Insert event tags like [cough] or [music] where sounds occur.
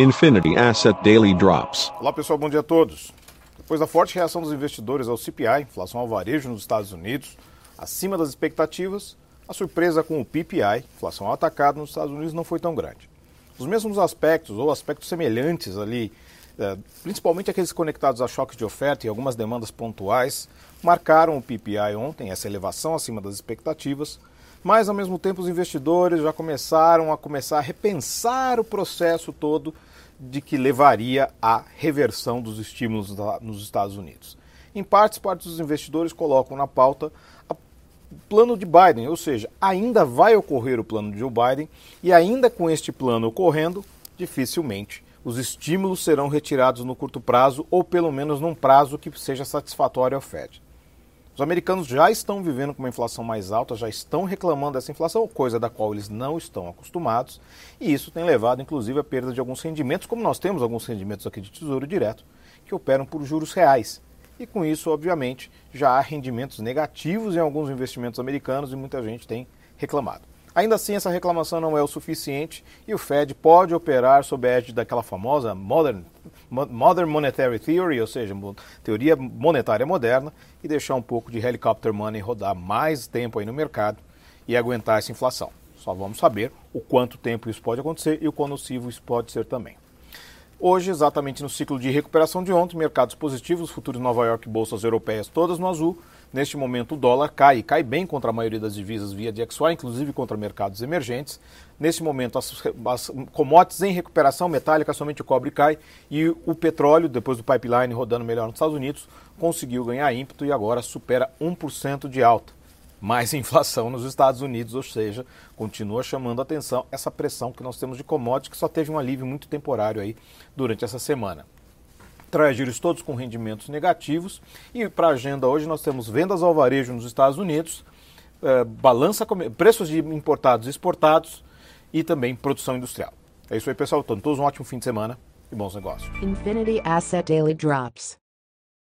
Infinity Asset Daily Drops. Olá pessoal, bom dia a todos. Depois da forte reação dos investidores ao CPI, inflação ao varejo nos Estados Unidos, acima das expectativas, a surpresa com o PPI, inflação ao atacado nos Estados Unidos, não foi tão grande. Os mesmos aspectos ou aspectos semelhantes ali, é, principalmente aqueles conectados a choques de oferta e algumas demandas pontuais, marcaram o PPI ontem, essa elevação acima das expectativas, mas ao mesmo tempo os investidores já começaram a começar a repensar o processo todo de que levaria à reversão dos estímulos nos Estados Unidos. Em partes, parte dos investidores colocam na pauta o plano de Biden, ou seja, ainda vai ocorrer o plano de Joe Biden e ainda com este plano ocorrendo, dificilmente os estímulos serão retirados no curto prazo ou pelo menos num prazo que seja satisfatório ao Fed. Os americanos já estão vivendo com uma inflação mais alta, já estão reclamando dessa inflação, coisa da qual eles não estão acostumados, e isso tem levado inclusive à perda de alguns rendimentos, como nós temos alguns rendimentos aqui de Tesouro Direto, que operam por juros reais. E com isso, obviamente, já há rendimentos negativos em alguns investimentos americanos e muita gente tem reclamado. Ainda assim, essa reclamação não é o suficiente e o Fed pode operar sob a égide daquela famosa Modern, Modern Monetary Theory, ou seja, teoria monetária moderna, e deixar um pouco de helicopter money rodar mais tempo aí no mercado e aguentar essa inflação. Só vamos saber o quanto tempo isso pode acontecer e o quão nocivo isso pode ser também. Hoje, exatamente no ciclo de recuperação de ontem, mercados positivos, futuros Nova York bolsas europeias todas no azul, Neste momento, o dólar cai cai bem contra a maioria das divisas via DXY, inclusive contra mercados emergentes. Nesse momento, as, as commodities em recuperação metálica, somente o cobre cai e o petróleo, depois do pipeline rodando melhor nos Estados Unidos, conseguiu ganhar ímpeto e agora supera 1% de alta. Mais [laughs] inflação nos Estados Unidos, ou seja, continua chamando a atenção essa pressão que nós temos de commodities, que só teve um alívio muito temporário aí durante essa semana juros todos com rendimentos negativos. E para a agenda hoje nós temos vendas ao varejo nos Estados Unidos, eh, balança, preços de importados e exportados e também produção industrial. É isso aí, pessoal. Então, todos um ótimo fim de semana e bons negócios. Infinity Asset Daily Drops.